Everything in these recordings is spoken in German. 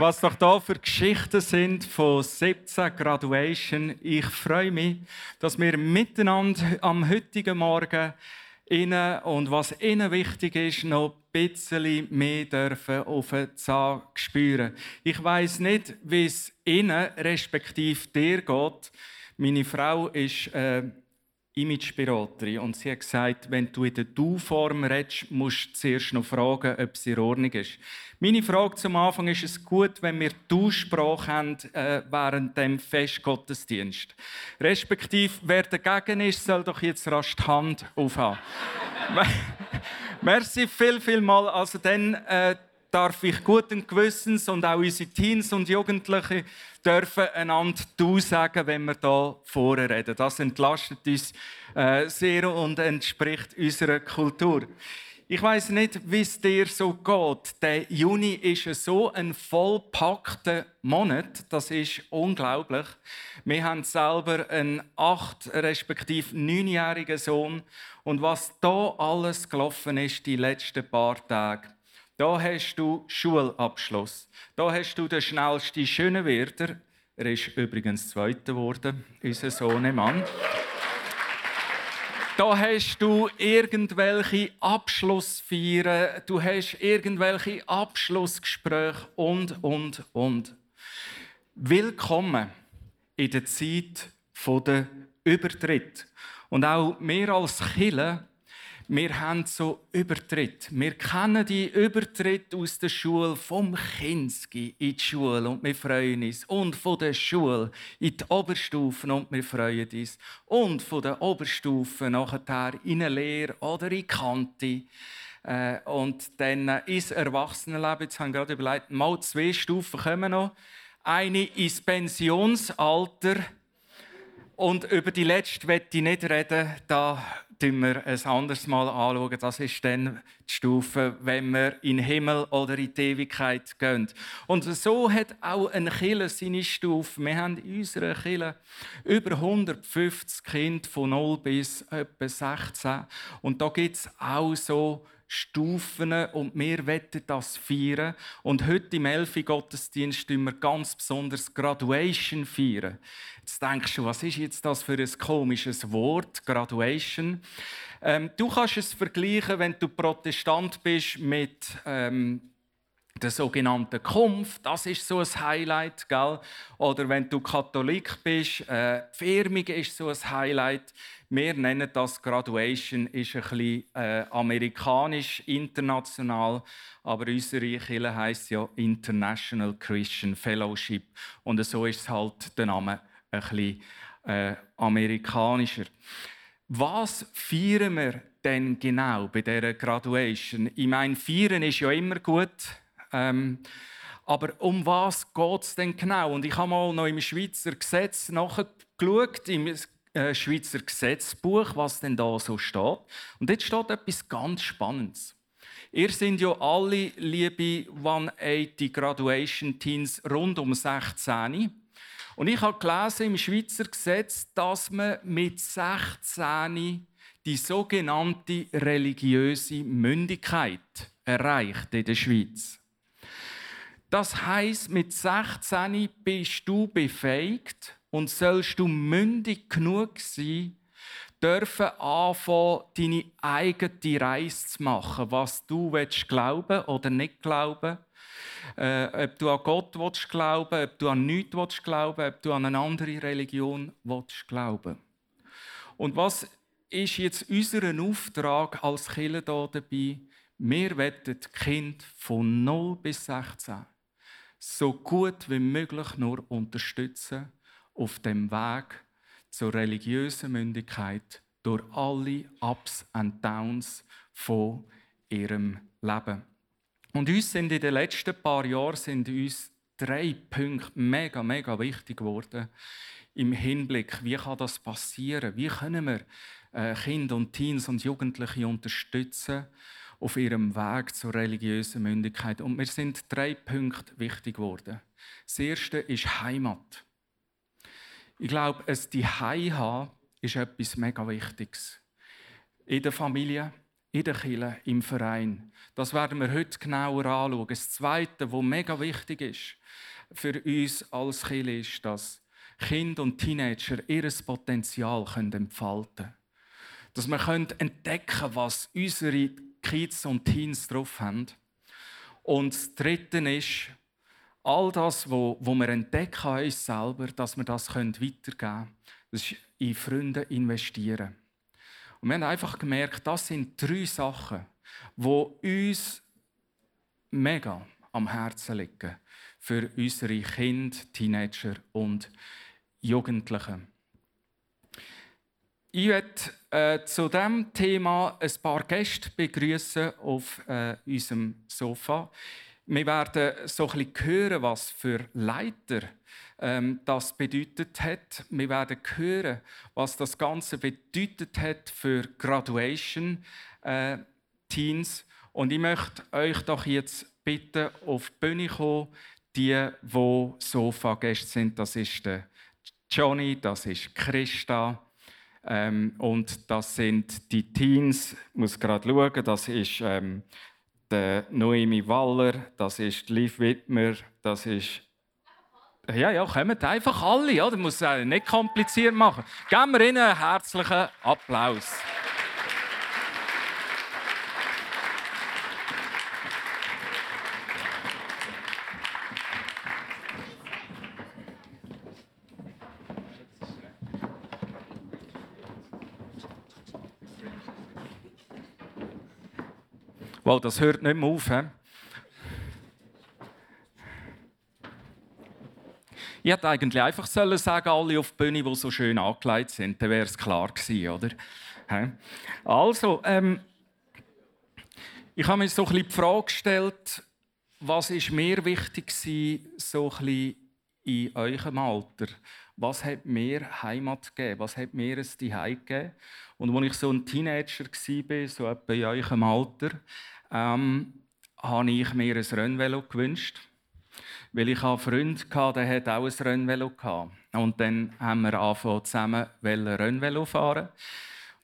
Was doch da für Geschichten sind von 17 Graduation. Ich freue mich, dass wir miteinander am heutigen Morgen Ihnen und was Ihnen wichtig ist, noch ein bisschen mehr dürfen auf den Zahn spüren. Ich weiß nicht, wie es Ihnen respektive dir geht. Meine Frau ist äh, Imageberaterin und sie hat gesagt, wenn du in der Du-Form redest, musst du zuerst noch fragen, ob es in Ordnung ist. Meine Frage zum Anfang ist es gut, wenn wir Du-Sprache haben äh, während dem Festgottesdienst. Respektive, wer dagegen ist, soll doch jetzt rasch die Hand aufhaben. Merci viel, viel mal. Also dann äh, darf ich guten Gewissens und auch unsere Teens und Jugendliche dürfen einander du sagen, wenn wir da vorne reden. Das entlastet uns äh, sehr und entspricht unserer Kultur. Ich weiß nicht, wie es dir so geht. Der Juni ist so ein vollpackter Monat. Das ist unglaublich. Wir haben selber einen acht respektive neunjährigen Sohn und was da alles gelaufen ist die letzten paar Tage. Da hast du Schulabschluss. Da hast du den schnellsten Schönenwerder. Er ist übrigens Zweiter geworden, unser Sohnemann. Da hast du irgendwelche Abschlussfeiern, du hast irgendwelche Abschlussgespräche und, und, und. Willkommen in der Zeit der Übertritt. Und auch wir als Killer wir haben so Übertritt. Wir kennen die Übertritt aus der Schule vom Kinski in die Schule und wir freuen uns. Und von der Schule in die Oberstufen und wir freuen uns. Und von der Oberstufe nachher in eine Lehre oder in Kante. Äh, und dann ins Erwachsenenleben. Jetzt haben wir gerade überlegt, mal zwei Stufen kommen noch. Eine ins Pensionsalter. Und über die letzte werde ich nicht reden. Da schauen wir ein anderes Mal anschauen. Das ist dann die Stufe, wenn wir in den Himmel oder in die Ewigkeit gehen. Und so hat auch ein Killer seine Stufe. Wir haben in unserer Kille über 150 Kinder von 0 bis etwa 16. Und da gibt es auch so Stufen und wir wetten das feiern. Und heute im Elfi Gottesdienst wir ganz besonders Graduation feiern. Jetzt denkst du, was ist jetzt das für ein komisches Wort, Graduation? Ähm, du kannst es vergleichen, wenn du Protestant bist mit ähm, der sogenannten Kumpf, das ist so ein Highlight, gell? Oder wenn du Katholik bist, äh, Firmung ist so ein Highlight. Wir nennen das Graduation, ist ein bisschen äh, amerikanisch, international, aber unsere Kirche heisst ja International Christian Fellowship und so ist halt der Name ein bisschen äh, amerikanischer. Was feiern wir denn genau bei dieser Graduation? Ich meine, feiern ist ja immer gut. Ähm, aber um was geht es denn genau? Und ich habe mal noch im Schweizer Gesetz nachgeschaut, im äh, Schweizer Gesetzbuch, was denn da so steht. Und jetzt steht etwas ganz Spannendes. Ihr sind ja alle, liebe 180 Graduation Teens, rund um 16. Und ich habe gelesen im Schweizer Gesetz, dass man mit 16 die sogenannte religiöse Mündigkeit erreicht in der Schweiz. Das heißt, mit 16 bist du befähigt und sollst du mündig genug sein, dürfen anfangen, deine eigene Reise zu machen, was du willst glauben oder nicht glauben. Äh, ob du an Gott willst glauben, ob du an nichts willst glauben, ob du an eine andere Religion willst glauben. Und was ist jetzt unser Auftrag als Kirche hier dabei? Wir wollen Kinder von 0 bis 16 so gut wie möglich nur unterstützen auf dem Weg zur religiösen Mündigkeit durch alle Ups und Downs von ihrem Leben. Und uns sind in den letzten paar Jahren sind uns drei Punkte mega, mega wichtig geworden im Hinblick, wie kann das passieren? Wie können wir äh, Kinder und Teens und Jugendliche unterstützen auf ihrem Weg zur religiösen Mündigkeit? Und mir sind drei Punkte wichtig geworden. Das erste ist Heimat. Ich glaube, es die haben ist etwas mega Wichtiges. In der Familie, in der Kirche, im Verein. Das werden wir heute genauer anschauen. Das Zweite, was mega wichtig ist für uns als Kirche, ist, dass Kinder und Teenager ihr Potenzial entfalten können. Dass wir entdecken können, was unsere Kids und Teens drauf haben. Und das Dritte ist, all das, was wir entdecken an uns selber, dass wir das weitergeben können. Das ist in Freunde investieren. Und wir haben einfach gemerkt, das sind drei Sachen, die uns mega am Herzen liegen für unsere Kinder, Teenager und Jugendliche. Ich möchte äh, zu diesem Thema ein paar Gäste begrüßen auf äh, unserem Sofa. Wir werden so ein bisschen hören, was für Leiter ähm, das bedeutet hat. Wir werden hören, was das Ganze bedeutet hat für Graduation äh, Teens. Und ich möchte euch doch jetzt bitten, auf die Bühne kommen, die, die Sofa-Gäste sind. Das ist der Johnny, das ist Christa. Ähm, und das sind die Teens, ich muss gerade schauen, das ist ähm, der Noemi Waller, das ist Liv Wittmer, das ist ja, ja, kommen einfach alle, ja, das muss es nicht kompliziert machen. Geben wir ihnen einen herzlichen Applaus Wow, das hört nicht mehr auf. He? Ich hätte eigentlich einfach sollen sagen, alle auf die Bühne, die so schön angelegt sind, dann wäre es klar gewesen, oder? Also, ähm, ich habe mir so ein bisschen die Frage gestellt, was ist mir wichtig gewesen, so ein bisschen in eurem Alter? Was hat mir Heimat gegeben? Was hat mir ein Zuhause gegeben? Und als ich so ein Teenager war, so etwa in eurem Alter, ähm, habe ich mir ein Rennvelo gewünscht. Weil ich einen Freund hatte, der auch ein Rennvelo gehabt. Und dann haben wir angefangen, zusammen Rennvelo fahren.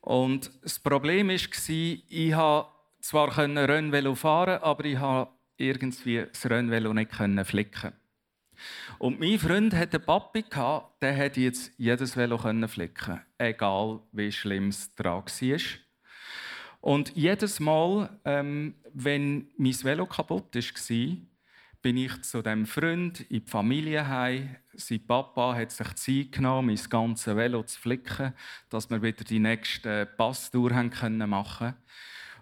Und das Problem war, ich konnte zwar Rennvelo fahren, aber ich konnte irgendwie das Rennvelo nicht flicken. Und mein Freund hatte einen Papi, der jetzt jedes Velo flicken egal wie schlimm es dran war. Und jedes Mal, ähm, wenn mein Velo kaputt war, bin ich zu dem Freund in die Familie heim. Sein Papa hat sich Zeit genommen, mein ganzes Velo zu flicken, dass wir wieder die nächste Passtour machen können.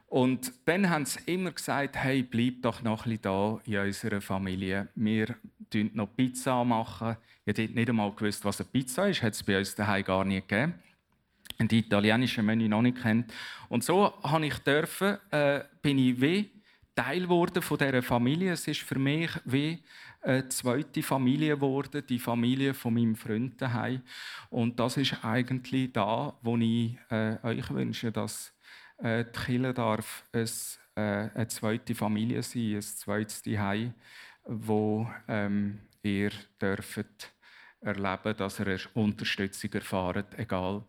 Und dann haben sie immer gesagt, hey, bleib doch noch ein bisschen da in unserer Familie. Wir machen noch Pizza. Machen. Ich habe nicht einmal gewusst, was eine Pizza ist. Hat es bei uns daheim gar nicht gegeben die italienische Menü noch nicht kennt. Und so habe ich dürfen, äh, bin ich wie Teil geworden von dieser Familie. Es ist für mich wie eine zweite Familie geworden, die Familie von meinem Freund daheim. Und das ist eigentlich da, wo ich äh, euch wünsche, dass äh, die Kirche darf es, äh, eine zweite Familie sein, ein zweites Zuhause, wo ähm, ihr dürft erleben, dass ihr Unterstützung erfahrt, egal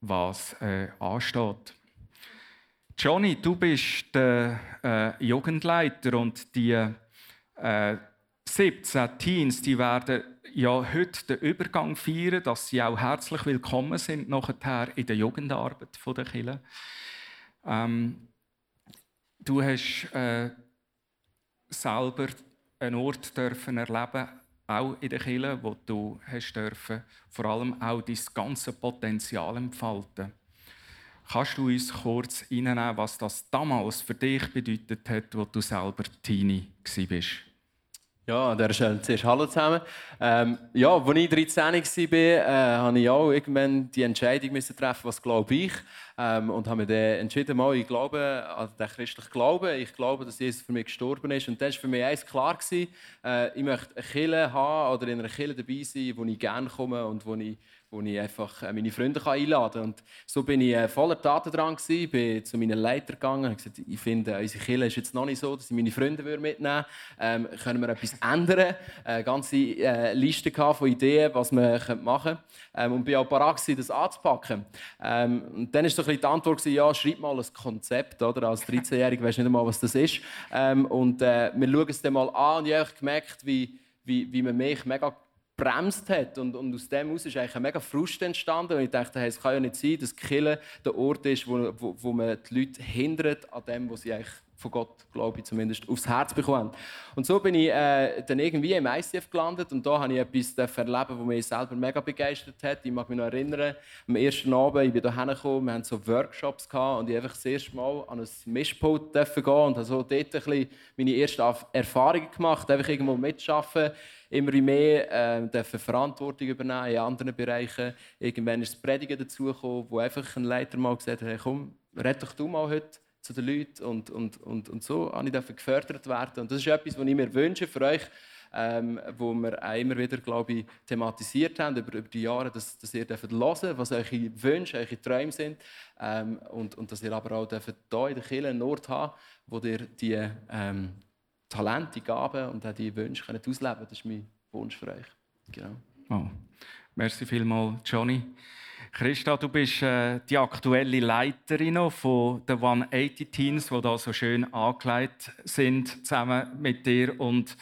was äh, ansteht. Johnny, du bist der äh, Jugendleiter und die äh, 17 Teens, die werden ja heute den Übergang feiern, dass sie auch herzlich willkommen sind nachher in der Jugendarbeit von der Kirche. Ähm, du hast äh, selber einen Ort dürfen erleben auch in der Kirche, wo du hast dürfen, vor allem auch dein ganze Potenzial entfalten. Kannst du uns kurz reinnehmen, was das damals für dich bedeutet hat, wo du selber Teenie warst? Ja, an dieser Stelle zuerst Hallo zusammen. Ähm, ja, als ich 13 war, äh, habe ich auch irgendwann die Entscheidung müssen treffen, was glaube ich. Ähm, und habe mich dann entschieden, mal, ich glaube an den christlichen Glauben. Ich glaube, dass Jesus für mich gestorben ist. Und dann war für mich eins klar, äh, ich möchte eine Kirche haben oder in einer Kirche dabei sein, wo ich gerne komme und wo ich wo ich einfach äh, meine Freunde einladen kann. Und so bin ich äh, voller Taten dran gewesen, bin zu meinen Leiter gegangen und gesagt, ich finde, unsere Kirche ist jetzt noch nicht so, dass ich meine Freunde mitnehmen würde. Ähm, können wir etwas ändern? Eine ganze äh, Liste von Ideen, was wir machen können. Ähm, und bin auch bereit gewesen, das anzupacken. Ähm, und dann war so die Antwort, gewesen, ja, schreib mal ein Konzept. Oder? Als 13-Jähriger weisst du nicht einmal, was das ist. Ähm, und äh, wir schauen es dann mal an und ich habe gemerkt, wie, wie, wie man mich mega bremst hat. Und, und aus dem heraus ist eigentlich ein mega Frust entstanden. Und ich dachte, hey, es kann ja nicht sein, dass Kille der Ort ist, wo, wo, wo man die Leute hindert an dem, was sie eigentlich von Gott, glaube ich, zumindest aufs Herz bekommen. Und so bin ich äh, dann irgendwie im ICF gelandet und da habe ich etwas erleben, was mich selber mega begeistert hat. Ich mag mich noch erinnern, am ersten Abend, ich bin hier hergekommen, wir hatten so Workshops gehabt und ich einfach das erste Mal an ein Mischpult gehen und habe so dort ein bisschen meine ersten Erfahrungen gemacht, einfach irgendwo mitschaffen immer mehr äh, Verantwortung übernehmen in anderen Bereichen. Irgendwann ist das Predigen dazugekommen, wo einfach ein Leiter mal gesagt hat, hey, komm, red doch du mal heute zu den Leuten. Und, und, und, und so habe ich gefördert werden. Und das ist etwas, was ich mir wünsche für euch, ähm, wo wir auch immer wieder, glaube ich, thematisiert haben über, über die Jahre, dass, dass ihr dürft was eure Wünsche, eure Träume sind. Ähm, und, und dass ihr aber auch hier in der Kirche einen Ort haben, wo ihr die ähm, Talente, Gaben und auch die Wünsche könnt ausleben könnt. Das ist mein Wunsch für euch. Genau. Oh. Merci vielmals, Johnny. Christa, du bist äh, die aktuelle Leiterin von den 180 Teams, die da so schön angelegt sind, zusammen mit dir. Und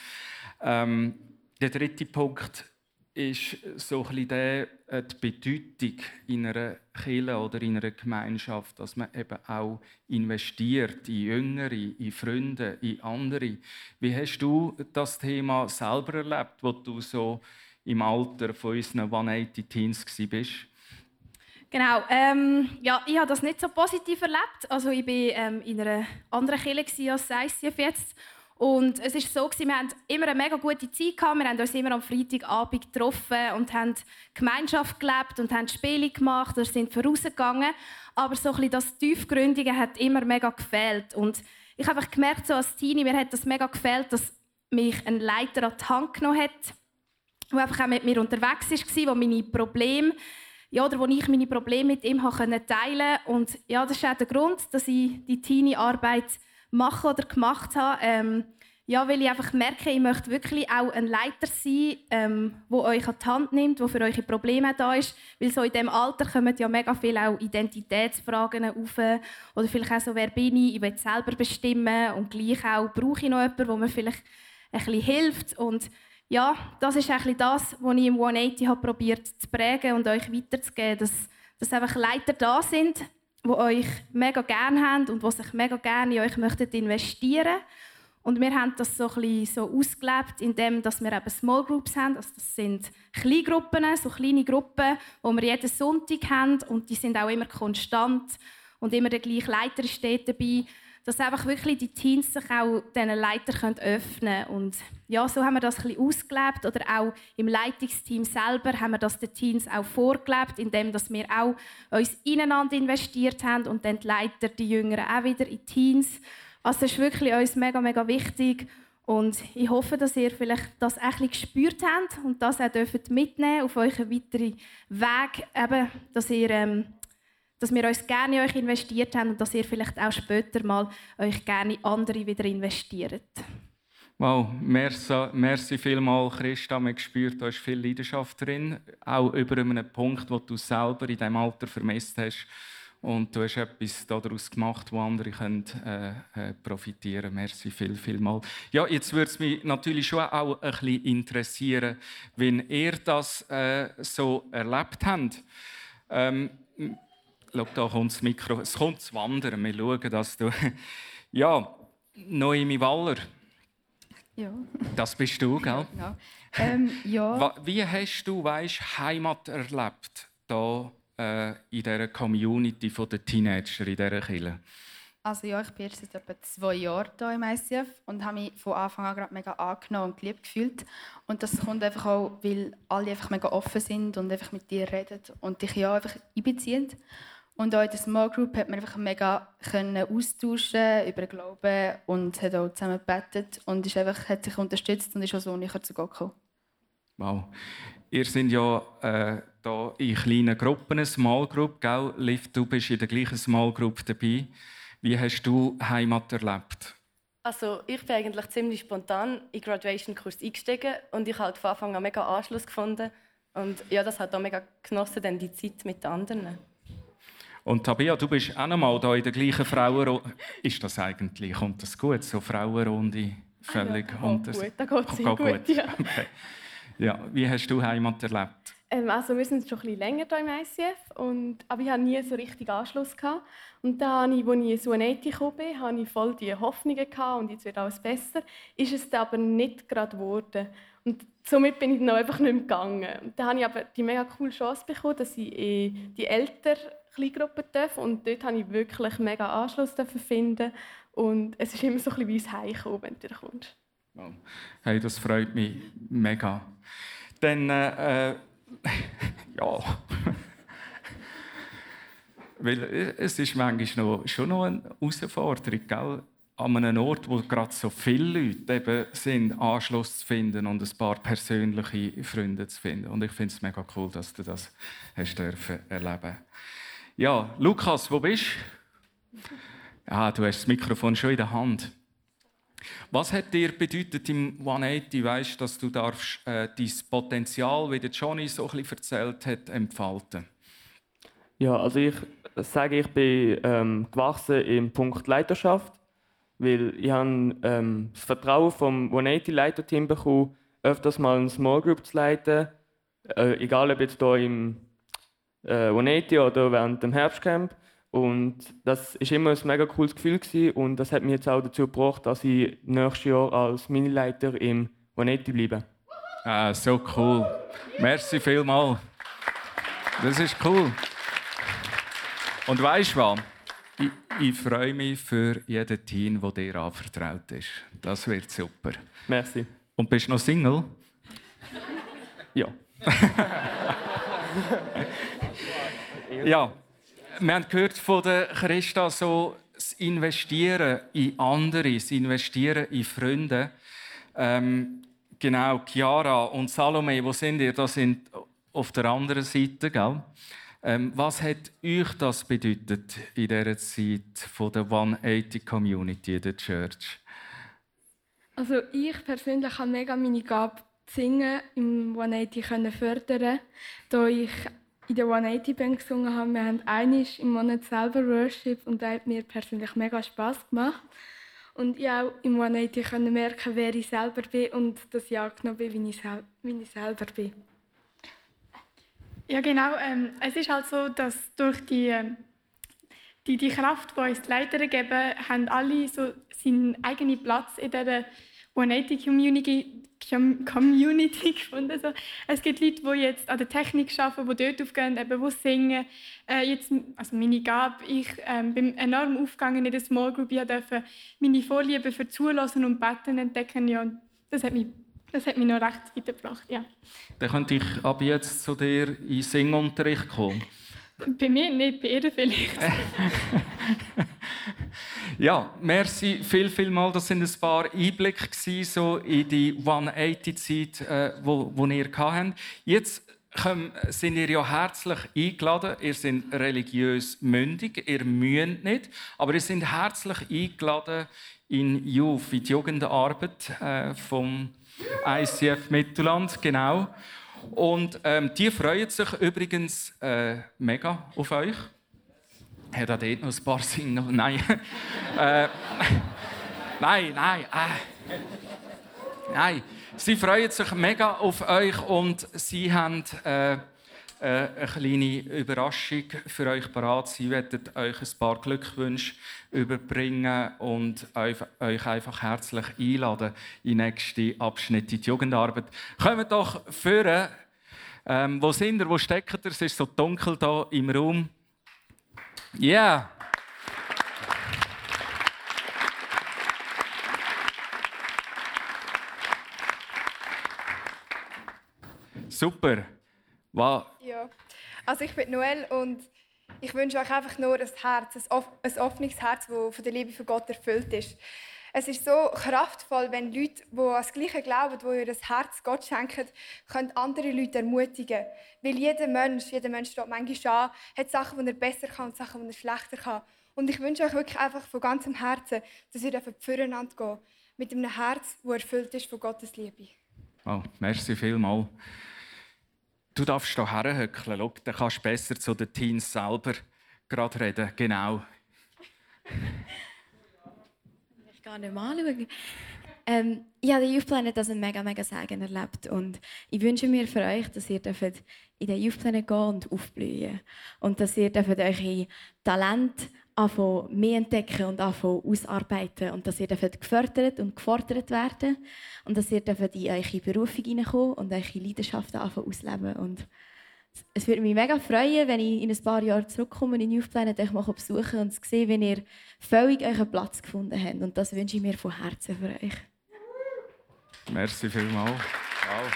ähm, der dritte Punkt ist so ein bisschen der, äh, die Bedeutung in einer Kirche oder in einer Gemeinschaft, dass man eben auch investiert in Jüngere, in Freunde, in andere. Wie hast du das Thema selber erlebt, wo du so im Alter von unseren 180 Teens bist? Genau, ähm, ja, ich habe das nicht so positiv erlebt. Also ich war ähm, in einer anderen Kirche als ICF jetzt und es ist so, wir hatten immer eine mega gute Zeit gehabt. Wir haben uns immer am Freitagabend getroffen und haben Gemeinschaft gelebt und haben Spiele gemacht oder sind vorausgegangen. Aber so ein das Tiefgründige hat immer mega gefehlt. Und ich habe gemerkt, so als Teenie, mir hat das mega gefehlt, dass mich ein Leiter an die Hand genommen hat, der einfach auch mit mir unterwegs war, der meine Probleme ja, oder wo ich meine Probleme mit ihm teilen konnte. Und ja, das ist auch der Grund, dass ich die Teenie-Arbeit machen oder gemacht habe. Ähm, ja, weil ich einfach merke, ich möchte wirklich auch ein Leiter sein, ähm, wo euch an die Hand nimmt, wo für eure Probleme da ist. Weil so in diesem Alter kommen ja mega viele auch Identitätsfragen auf. Oder vielleicht auch so, wer bin ich? Ich will selber bestimmen. Und gleich auch, brauche ich noch jemanden, der mir vielleicht ein bisschen hilft. Und ja, das ist eigentlich das, was ich im 180 habe probiert zu prägen und euch weiterzugeben, dass, dass einfach Leiter da sind, die euch mega gerne haben und die sich mega gerne in euch möchten investieren Und wir haben das so, ein so ausgelebt, indem dass wir eben Small Groups haben. Also das sind Kleingruppen, so kleine Gruppen, die wir jeden Sonntag haben. Und die sind auch immer konstant. Und immer der gleiche Leiter steht dabei dass einfach wirklich die Teams sich auch diesen Leiter öffnen können. Und ja, so haben wir das ein bisschen ausgelebt. Oder auch im Leitungsteam selber haben wir das den Teams auch vorgelebt, indem wir auch uns ineinander investiert haben und dann die Leiter, die Jüngeren auch wieder in Teams. Also das ist wirklich uns mega, mega wichtig. Und ich hoffe, dass ihr vielleicht das ein bisschen gespürt habt und das auch mitnehmen auf euren weiteren Weg, eben, dass ihr ähm, dass wir uns gerne in euch investiert haben und dass ihr vielleicht auch später mal euch gerne in andere wieder investiert. Wow, merci, merci vielmals, Christa. Man spürt, da ist viel Leidenschaft drin, auch über einen Punkt, wo du selber in diesem Alter vermisst hast. Und du hast etwas daraus gemacht, wo andere können, äh, äh, profitieren können. Merci viel, viel mal. Ja, jetzt würde es mich natürlich schon auch ein bisschen interessieren, wenn ihr das äh, so erlebt habt. Ähm, Schau, da kommt das Mikro. Es kommt zu wandern. Wir schauen, dass du. Ja, Noemi Waller. Ja. Das bist du, gell? Ja. Ähm, ja. Wie hast du, weißt, Heimat erlebt, da äh, in dieser Community der Teenager, in dieser Kirche? Also ja, ich bin jetzt seit etwa zwei Jahren hier im ICF und habe mich von Anfang an gerade mega angenommen und geliebt gefühlt. Und das kommt einfach auch, weil alle einfach mega offen sind und einfach mit dir reden und dich ja einfach einbeziehen. Und auch in der Small Group hat man einfach mega können austauschen über Glauben und hat auch zusammen gebetet und ist einfach, hat sich unterstützt und ist auch so näher zu Gott gekommen. Wow. Ihr seid ja äh, da in kleinen Gruppen, eine Small Group, gell? Liv, du bist in der gleichen Small Group dabei. Wie hast du Heimat erlebt? Also ich bin eigentlich ziemlich spontan in den Graduation-Kurs eingestiegen und ich habe von Anfang an mega Anschluss gefunden. Und ja, das hat auch mega genossen, dann die Zeit mit den anderen. Und Tabia, du bist auch noch mal da in der gleichen Frauenrunde. Ist das eigentlich, kommt das gut, so Frauenrunde? Völlig ah, ja, oh, gut, da geht es gut, gut. Ja. Okay. ja. Wie hast du Heimat erlebt? Ähm, also wir sind schon ein bisschen länger hier im ICF, und, aber ich hatte nie so richtig Anschluss. Gehabt. Und dann, als ich in Suanetti gekommen bin, hatte ich voll die Hoffnungen gehabt, und jetzt wird alles besser. Ist es aber nicht gerade geworden. Und somit bin ich dann einfach nicht mehr gegangen. Und dann habe ich aber die mega coole Chance bekommen, dass ich in die ältere Kleingruppe darf. Und dort habe ich wirklich mega Anschluss finden. Und es ist immer so ein bisschen wie ein Heimkommen, wenn du kommst. Hey, das freut mich mega. Dann äh, ja. Weil es ist manchmal noch, schon noch eine Herausforderung, gell? an einem Ort, wo gerade so viele Leute eben sind, Anschluss zu finden und ein paar persönliche Freunde zu finden. Und ich finde es mega cool, dass du das hast dürfen erleben. Ja, Lukas, wo bist du? Ja, du hast das Mikrofon schon in der Hand. Was hat dir bedeutet im 180, weißt, dass du darfst, äh, dein Potenzial, wie der Johnny so bisschen erzählt hat, entfalten? Ja, also ich sage, ich bin ähm, gewachsen im Punkt Leiterschaft, weil ich habe ähm, das Vertrauen vom 180 Leiterteam bekommen, öfters mal eine Small Group zu leiten, äh, egal ob jetzt hier im äh, 180 oder während dem Herbstcamp. Und das ist immer ein mega cooles Gefühl gewesen. und das hat mich jetzt auch dazu gebracht, dass ich nächstes Jahr als Minileiter im Vanetti bleibe. Ah, so cool. Merci vielmals. Das ist cool. Und weißt du was? Ich, ich freue mich für jeden Team, der dir anvertraut ist. Das wird super. Merci. Und bist du noch Single? Ja. ja wir haben gehört von der Christa so das Investieren in andere, das Investieren in Freunde. Ähm, genau, Chiara und Salome, wo sind ihr? Das sind auf der anderen Seite, gell? Ähm, was hat euch das bedeutet in dieser Zeit von der 180 Community, der Church? Also ich persönlich habe mega meine Gabe zu singen im 180 fördern, da ich in der 180 Band gesungen haben. Wir haben einmal im Monat selber Worship und das hat mir persönlich mega Spaß gemacht. Und ich auch im 180 konnte merken, wer ich selber bin und dass ich angenommen bin, wie ich, sel wie ich selber bin. Ja, genau. Ähm, es ist halt so, dass durch die, ähm, die, die Kraft, die uns die Leiter geben, haben alle so seinen eigenen Platz in dieser 180 Community, Community gefunden. So. Es gibt Leute, die jetzt an der Technik arbeiten, die dort aufgehen, eben, die singen. Äh, jetzt, also meine Gabe, ich äh, bin enorm aufgegangen in der Small Group. Ich durfte meine Vorliebe für Zulassen und Betten entdecken. Ja, das hat mich das hat mich noch recht weitergebracht, ja. Dann könnte ich ab jetzt zu dir in Singunterricht kommen. Bei mir nicht, bei ihr vielleicht. ja, merci viel, viel mal. Das sind ein paar Einblicke so in die 180-Zeit, äh, wo, wo ihr habt. Jetzt sind ihr ja herzlich eingeladen. Ihr seid religiös mündig, ihr müsst nicht, aber ihr seid herzlich eingeladen in Youth, in die Jugendarbeit äh, vom ICF Mittelland, genau. Und ähm, die freuen sich übrigens äh, mega auf euch. Hat er dort noch ein paar Singen? Nein. äh, nein, nein. Äh. Nein. Sie freuen sich mega auf euch und sie haben äh, äh eine kleine Überraschung für euch parat. Sie werden euch ein paar Glückwünsche überbringen und euch einfach herzlich einladen in den nächsten Abschnitt in die Jugendarbeit. Kommt doch führen. Ähm, wo sind ihr? Wo steckt ihr? Es ist so dunkel hier im Raum. Yeah. Super. Wow. Ja. Also ich bin Noel und ich wünsche euch einfach nur ein Herz, ein offenes Herz, das von der Liebe von Gott erfüllt ist. Es ist so kraftvoll, wenn Leute, die an das Gleiche glauben, die ihr Herz Gott schenken, können andere Leute ermutigen. Weil jeder Mensch, jeder Mensch steht manchmal an, hat Sachen, die er besser kann und Sachen, die er schlechter kann. Und ich wünsche euch wirklich einfach von ganzem Herzen, dass ihr füreinander geht. Mit einem Herz, das erfüllt ist von Gottes Liebe. Oh, merci vielmals. Du darfst hier herhöckeln. Schau, dann kannst du besser zu den Teens selber gerade reden. Genau. Kann nicht mal anschauen. Ähm, ich habe Youth Planet als einen mega, mega Segen erlebt. Und ich wünsche mir für euch, dass ihr in den Youth Planet gehen und aufblühen Und dass ihr eure Talent anfangen, mehr entdecken und anfangen, ausarbeiten. Und dass ihr gefördert und gefordert werden Und dass ihr in eure Berufung hineinkommen und eure Leidenschaften anfangen ausleben. Und es würde mich mega freuen, wenn ich in ein paar Jahren zurückkomme in Planet euch mal besuchen und sehe, wenn ihr völlig euren Platz gefunden habt. Und das wünsche ich mir von Herzen für euch. Merci vielmals. Wow.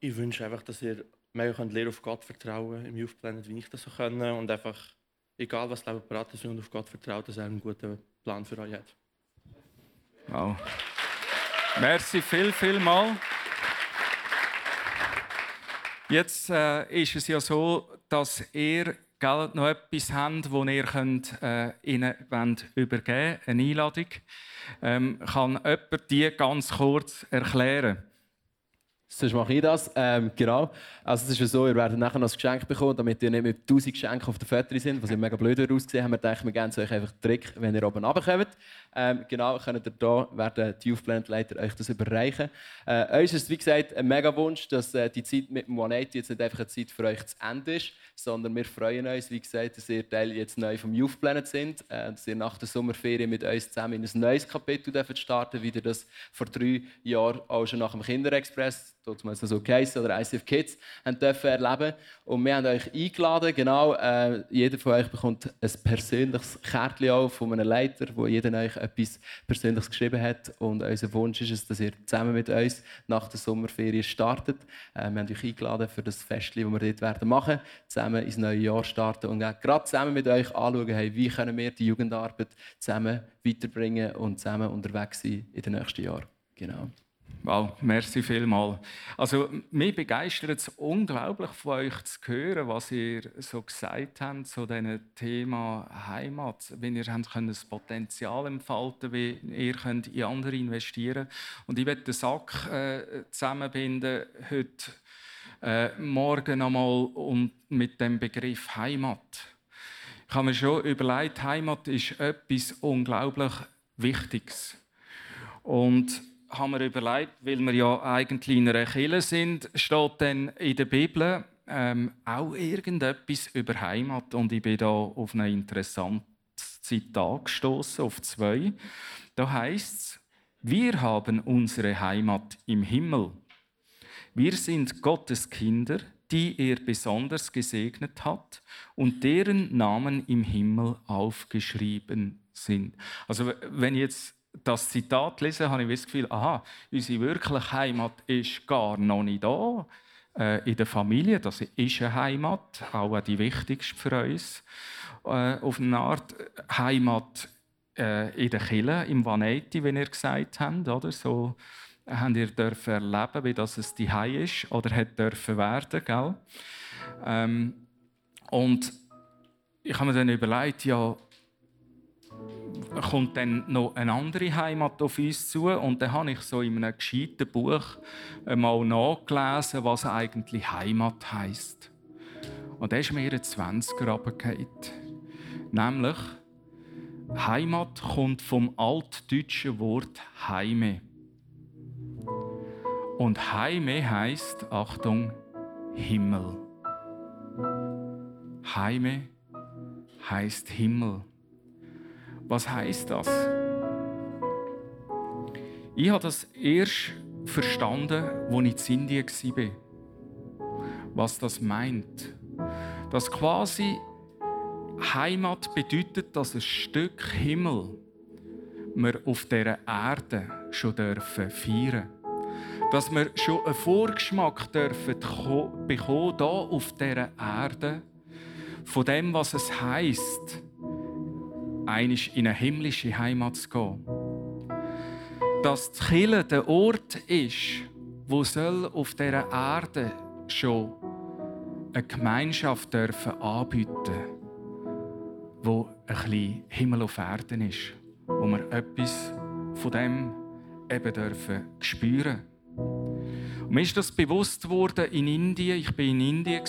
Ich wünsche einfach, dass ihr mehr könnt lernen auf Gott vertrauen im Youth Planet, wie ich das so können und einfach, egal was das Leben parat ist, und auf Gott vertraut, dass er einen guten Plan für euch hat. Wow. Merci viel, viel mal. Jetzt äh, ist es ja so, dass ihr gell, noch etwas habt, das ihr könnt, äh, ihnen übergeben könnt, eine Einladung. Ähm, kann jemand die ganz kurz erklären? Sonst mache ich das. Ähm, genau. Also es ist so, ihr werdet nachher noch ein Geschenk bekommen, damit ihr nicht mit 1000 Geschenken auf der Fotos sind, was ja mega blöd aussehen haben wir gedacht, wir geben euch einfach einen Trick, wenn ihr oben runterkommt. Ähm, genau, könnt ihr da, werden die Youth Planet Leiter euch das überreichen. Äh, uns ist wie gesagt ein mega Wunsch, dass äh, die Zeit mit dem 180 jetzt nicht einfach eine Zeit für euch zu Ende ist, sondern wir freuen uns, wie gesagt, dass ihr Teil jetzt neu vom Youth Planet sind, äh, dass ihr nach der Sommerferien mit uns zusammen in ein neues Kapitel starten wie ihr das vor drei Jahren auch schon nach dem Kinderexpress damals so geheißen, oder ICF Kids, dürfen erleben. Und wir haben euch eingeladen, genau, äh, jeder von euch bekommt ein persönliches Kärtchen auch von einem Leiter, wo jeder euch etwas Persönliches geschrieben hat. Und unser Wunsch ist es, dass ihr zusammen mit uns nach der Sommerferien startet. Äh, wir haben euch eingeladen für das Fest, das wir dort werden machen, zusammen ins neue Jahr starten und gerade zusammen mit euch anschauen, hey, wie können wir die Jugendarbeit zusammen weiterbringen und zusammen unterwegs sein in den nächsten Jahren. Genau. Wow, merci vielmal. Also, mich begeistert es unglaublich von euch zu hören, was ihr so gesagt habt zu diesem Thema Heimat. Wenn ihr habt könnt das Potenzial entfalten wie ihr könnt in andere investieren Und ich werde den Sack äh, zusammenbinden heute äh, morgen einmal und mit dem Begriff Heimat. Ich habe mir schon überlegt, Heimat ist etwas unglaublich Wichtiges. Und haben wir überlegt, weil wir ja eigentlich in einer Kirche sind, steht dann in der Bibel ähm, auch irgendetwas über Heimat. Und ich bin da auf ein interessantes Zitat gestoßen, auf zwei. Da heißt es: Wir haben unsere Heimat im Himmel. Wir sind Gottes Kinder, die er besonders gesegnet hat und deren Namen im Himmel aufgeschrieben sind. Also wenn jetzt das Zitat lese, habe ich das Gefühl, aha, unsere wirkliche Heimat ist gar noch nicht da. Äh, in der Familie, das ist eine Heimat, auch die wichtigste für uns. Äh, auf eine Art Heimat äh, in der Kirche, im Vaneti, wie ihr gesagt habt. Oder? So habt ihr dürfen erleben, wie das es die ist oder hat dürfen werden. Gell? Ähm, und ich habe mir dann überlegt, ja, kommt dann noch eine andere Heimat auf uns zu. Und dann habe ich so in einem gescheiten Buch mal nachgelesen, was eigentlich Heimat heisst. Und da ist mir in 20er runtergefallen. Nämlich, Heimat kommt vom altdeutschen Wort Heime. Und Heime heißt, Achtung, Himmel. Heime heißt Himmel. Was heißt das? Ich habe das erst verstanden, als ich in Indien war. Was das meint. Dass quasi Heimat bedeutet, dass ein Stück Himmel, wir auf dieser Erde schon dürfen feiern Dass wir schon einen Vorgeschmack dürfen bekommen, hier auf dieser Erde, von dem, was es heisst, einig in eine himmlische Heimat zu gehen. Dass die Kirche der Ort ist, wo soll auf dieser Erde schon eine Gemeinschaft dürfen anbieten wo ein bisschen Himmel auf Erden ist, wo wir etwas von dem eben dürfen spüren. Und mir ist das bewusst worden in Indien. Ich war in Indien,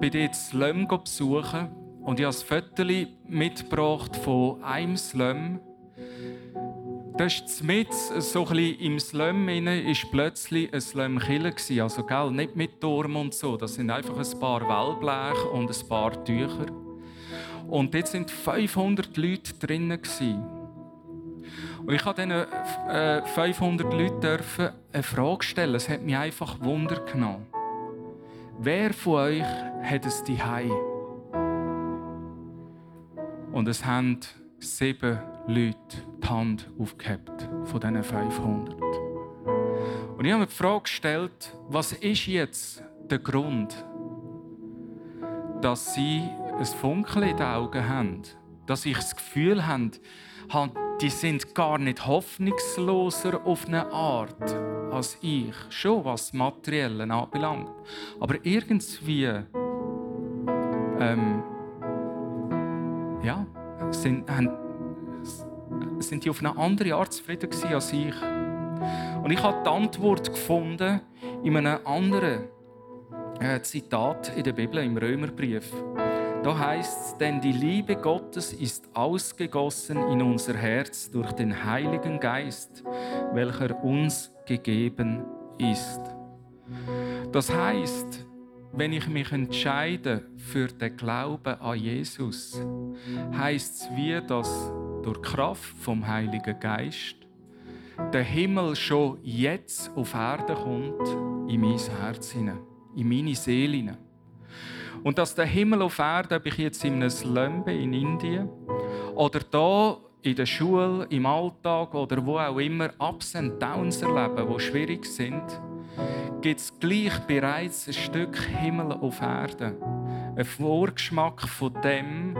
bin dort Slum besuchen und ich habe ein Foto mitgebracht von einem Slum. Das ist mit so ein im Slum ist plötzlich ein Slum Kille also gell, nicht mit Turm und so. Das sind einfach ein paar Wellblech und ein paar Tücher. Und dort sind 500 Leute drinnen Und ich durfte diesen 500 Leuten eine Frage stellen. Es hat mich einfach Wunder genommen. Wer von euch hat es die Und es haben sieben Leute die Hand aufgehabt von diesen 500. Und ich habe mir die Frage gestellt, was ist jetzt der Grund, dass sie ein Funkeln in den Augen haben, dass ich das Gefühl habe, die sind gar nicht hoffnungsloser auf eine Art als ich, schon was Materielle anbelangt. Aber irgendwie ähm, ja, sind, haben, sind die auf eine andere Art zufrieden als ich. Und ich habe die Antwort gefunden in einem anderen äh, Zitat in der Bibel, im Römerbrief. Da heißt es, denn die Liebe Gottes ist ausgegossen in unser Herz durch den Heiligen Geist, welcher uns gegeben ist. Das heißt, wenn ich mich entscheide für den Glauben an Jesus, heißt es wie, dass durch Kraft vom Heiligen Geist der Himmel schon jetzt auf Erde kommt, in mein Herz hinein, in meine Seele hinein. Und dass der Himmel auf Erde, ob ich jetzt in einem Slum bin, in Indien oder da in der Schule, im Alltag oder wo auch immer Ups und Downs erleben, die schwierig sind, gibt es gleich bereits ein Stück Himmel auf Erde. Ein Vorgeschmack von dem,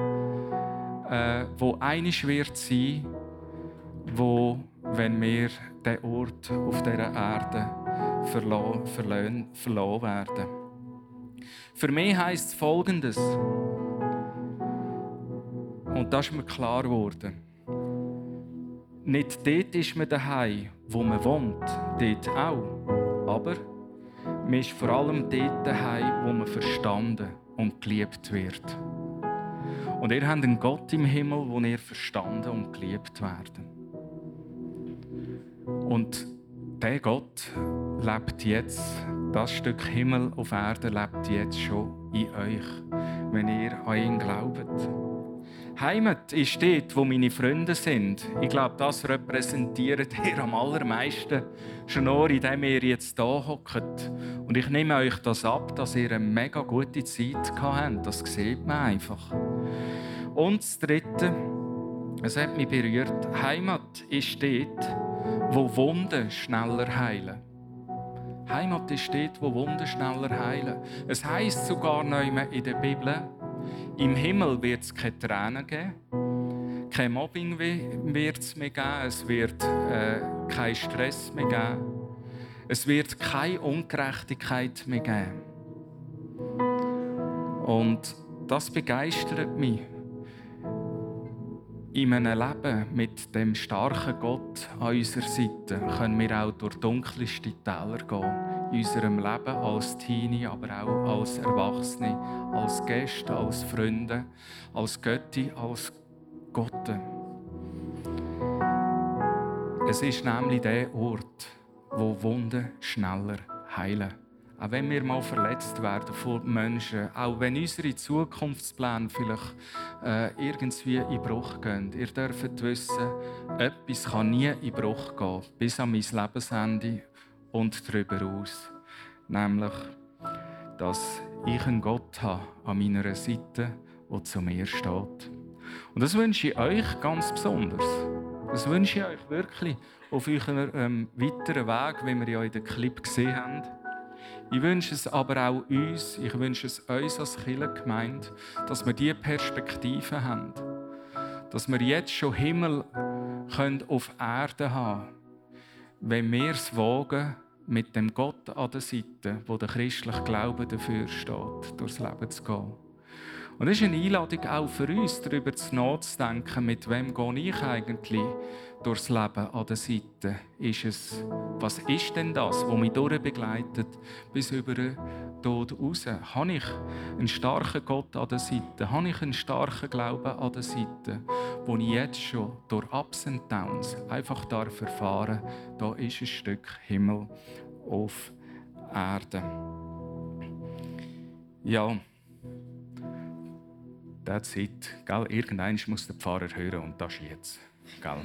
äh, wo einig wird sein, wo, wenn wir den Ort auf dieser Erde verloren, verloren werden. Für mich heisst es Folgendes. Und das ist mir klar geworden. Nicht dort ist man daheim, wo man wohnt, dort auch. Aber man ist vor allem dort daheim, wo man verstanden und geliebt wird. Und ihr habt einen Gott im Himmel, wo ihr verstanden und geliebt werden. Und der Gott lebt jetzt, das Stück Himmel auf Erde lebt jetzt schon in euch, wenn ihr an ihn glaubt. Heimat ist dort, wo meine Freunde sind. Ich glaube, das repräsentiert ihr am allermeisten. Schon nur, indem ihr jetzt hier hockt. Und ich nehme euch das ab, dass ihr eine mega gute Zeit habt. Das sieht man einfach. Und das Dritte, es hat mich berührt. Heimat ist dort, wo Wunden schneller heilen. Heimat ist dort, wo Wunden schneller heilen. Es heißt sogar noch in der Bibel, im Himmel wird es keine Tränen geben, kein Mobbing wird es mehr geben, es wird äh, keinen Stress mehr geben, es wird keine Ungerechtigkeit mehr geben. Und das begeistert mich. In einem Leben mit dem starken Gott an unserer Seite können wir auch durch dunkelste Täler gehen in unserem Leben als Teenie, aber auch als Erwachsene, als Gäste, als Freunde, als Götti, als Gott. Es ist nämlich der Ort, wo Wunden schneller heilen. Auch wenn wir mal verletzt werden von Menschen, auch wenn unsere Zukunftspläne vielleicht äh, irgendwie in Bruch gehen. Ihr dürft wissen, etwas kann nie in Bruch gehen, bis an mein Lebensende und darüber aus. Nämlich, dass ich einen Gott habe an meiner Seite, der zu mir steht. Und das wünsche ich euch ganz besonders. Das wünsche ich euch wirklich auf eurem ähm, weiteren Weg, wie wir ja in den Clip gesehen haben. Ich wünsche es aber auch uns, ich wünsche es uns als Kirchengemeinde, dass wir diese Perspektive haben. Dass wir jetzt schon Himmel können auf Erde haben wenn wir es wagen, mit dem Gott an der Seite, wo der christliche Glaube dafür steht, durchs Leben zu gehen. Und es ist eine Einladung auch für uns, darüber nachzudenken, mit wem gehe ich eigentlich durchs Leben an der Seite. Ist es, was ist denn das, was mich durchbegleitet bis über den Tod raus? Habe ich einen starken Gott an der Seite? Habe ich einen starken Glauben an der Seite, wo ich jetzt schon durch Ups und Downs einfach darf erfahren, da ist ein Stück Himmel auf Erde. Ja, that's it. Gell? Irgendwann muss der Pfarrer hören und das ist jetzt. Gell?